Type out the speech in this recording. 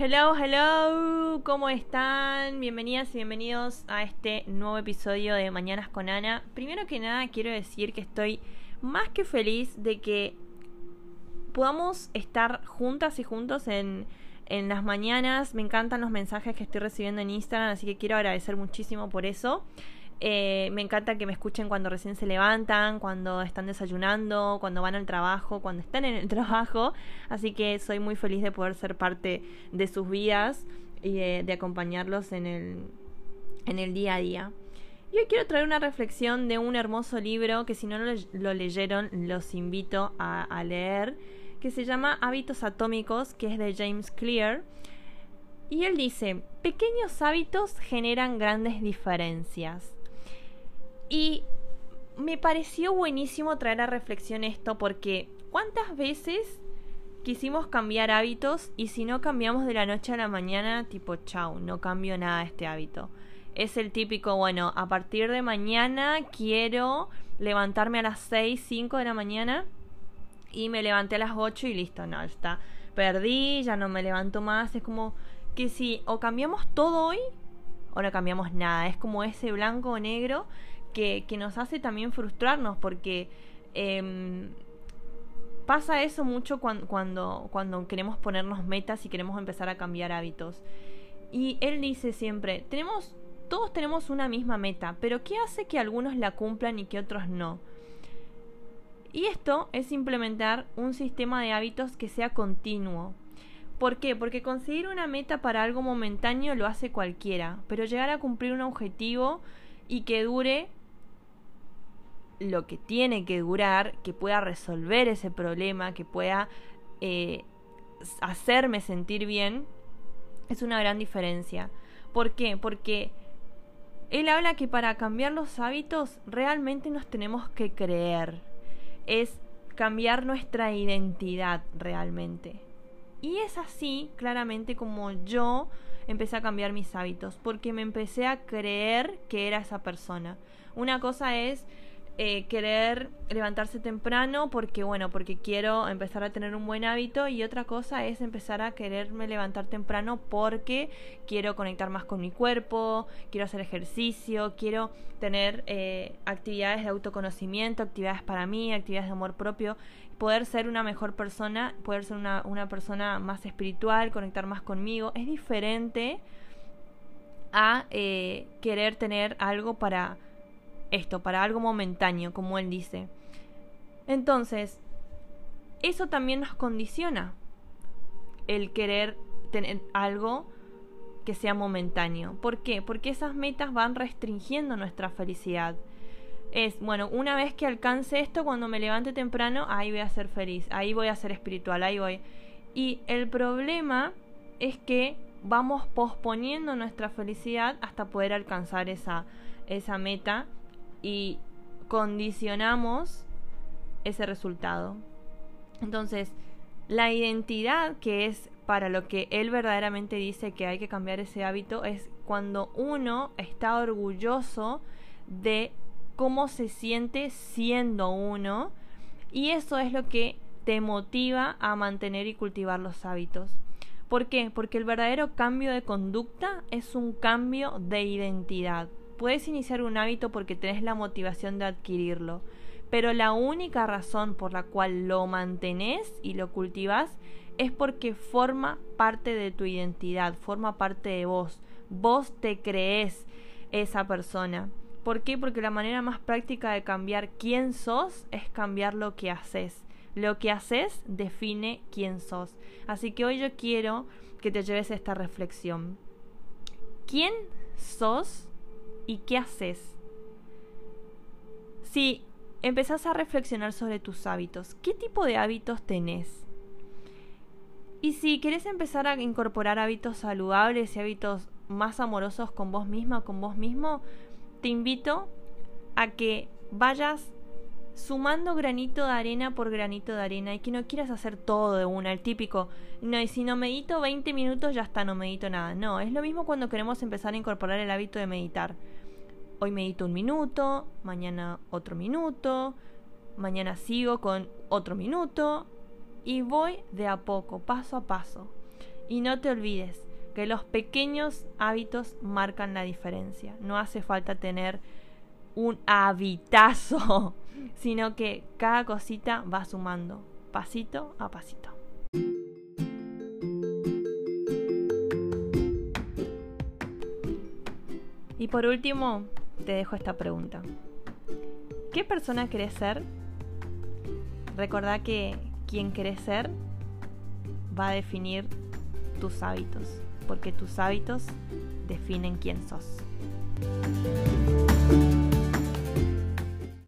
Hello, hello, ¿cómo están? Bienvenidas y bienvenidos a este nuevo episodio de Mañanas con Ana. Primero que nada quiero decir que estoy más que feliz de que podamos estar juntas y juntos en, en las mañanas. Me encantan los mensajes que estoy recibiendo en Instagram, así que quiero agradecer muchísimo por eso. Eh, me encanta que me escuchen cuando recién se levantan, cuando están desayunando, cuando van al trabajo, cuando están en el trabajo. Así que soy muy feliz de poder ser parte de sus vidas y de, acompañarlos en el, en el día a día. Y hoy quiero traer una reflexión de un hermoso libro que si no lo, leyeron los invito a, a leer, que se llama Hábitos Atómicos, que es de James Clear. Y él dice, pequeños hábitos generan grandes diferencias. Y me pareció buenísimo traer a reflexión esto porque ¿cuántas veces quisimos cambiar hábitos y si no cambiamos de la noche a la mañana, tipo, chau, no cambio nada este hábito? Es el típico, bueno, a partir de mañana quiero levantarme a las 6, 5 de la mañana y me levanté a las 8 y listo, no, está. Perdí, ya no me levanto más. Es como que si o cambiamos todo hoy o no cambiamos nada. Es como ese blanco o negro que, nos hace también frustrarnos porque em, pasa eso mucho cuando, cuando, cuando queremos ponernos metas y queremos empezar a cambiar hábitos. Y él dice siempre, tenemos, todos tenemos una misma meta, pero ¿qué hace que algunos la cumplan y que otros no? Y esto es implementar un sistema de hábitos que sea continuo. ¿Por qué? Porque conseguir una meta para algo momentáneo lo hace cualquiera, pero llegar a cumplir un objetivo y que dure lo que tiene que durar, que pueda resolver ese problema, que pueda eh, hacerme sentir bien, es una gran diferencia. ¿Por qué? Porque él habla que para cambiar los hábitos realmente nos tenemos que creer. Es cambiar nuestra identidad realmente. Y es así, claramente, como yo empecé a cambiar mis hábitos, porque me empecé a creer que era esa persona. Una cosa es eh, querer levantarse temprano porque, bueno, porque quiero empezar a tener un buen hábito y otra cosa es empezar a quererme levantar temprano porque quiero conectar más con mi cuerpo, quiero hacer ejercicio, quiero tener eh, actividades de autoconocimiento, actividades para mí, actividades de amor propio, poder ser una mejor persona, poder ser una, una persona más espiritual, conectar más conmigo. Es diferente a eh, querer tener algo para esto, para algo momentáneo, como él dice. Entonces, eso también nos condiciona el querer tener algo que sea momentáneo. ¿Por qué? Porque esas metas van restringiendo nuestra felicidad. Es, bueno, una vez que alcance esto, cuando me levante temprano, ahí voy a ser feliz, ahí voy a ser espiritual, ahí voy. Y el problema es que vamos posponiendo nuestra felicidad hasta poder alcanzar esa, esa meta y condicionamos ese resultado. Entonces, la identidad que es para lo que él verdaderamente dice que hay que cambiar ese hábito es cuando uno está orgulloso de cómo se siente siendo uno y eso es lo que te motiva a mantener y cultivar los hábitos. ¿Por qué? Porque el verdadero cambio de conducta es un cambio de identidad. Puedes iniciar un hábito porque tenés la motivación de adquirirlo, pero la única razón por la cual lo mantenés y lo cultivas es porque forma parte de tu identidad, forma parte de vos. Vos te crees esa persona. ¿Por qué? Porque la manera más práctica de cambiar quién sos es cambiar lo que haces. Lo que haces define quién sos. Así que hoy yo quiero que te lleves esta reflexión. ¿Quién sos ¿Y qué haces? Si empezás a reflexionar sobre tus hábitos, ¿qué tipo de hábitos tenés? Y si querés empezar a incorporar hábitos saludables y hábitos más amorosos con vos misma con vos mismo, te invito a que vayas sumando granito de arena por granito de arena y que no quieras hacer todo de una, el típico, no, y si no medito 20 minutos ya está, no medito nada. No, es lo mismo cuando queremos empezar a incorporar el hábito de meditar. Hoy medito un minuto, mañana otro minuto, mañana sigo con otro minuto y voy de a poco, paso a paso. Y no te olvides que los pequeños hábitos marcan la diferencia. No hace falta tener un habitazo, sino que cada cosita va sumando, pasito a pasito. Y por último, te dejo esta pregunta. ¿Qué persona querés ser? Recordá que quien querés ser va a definir tus hábitos, porque tus hábitos definen quién sos.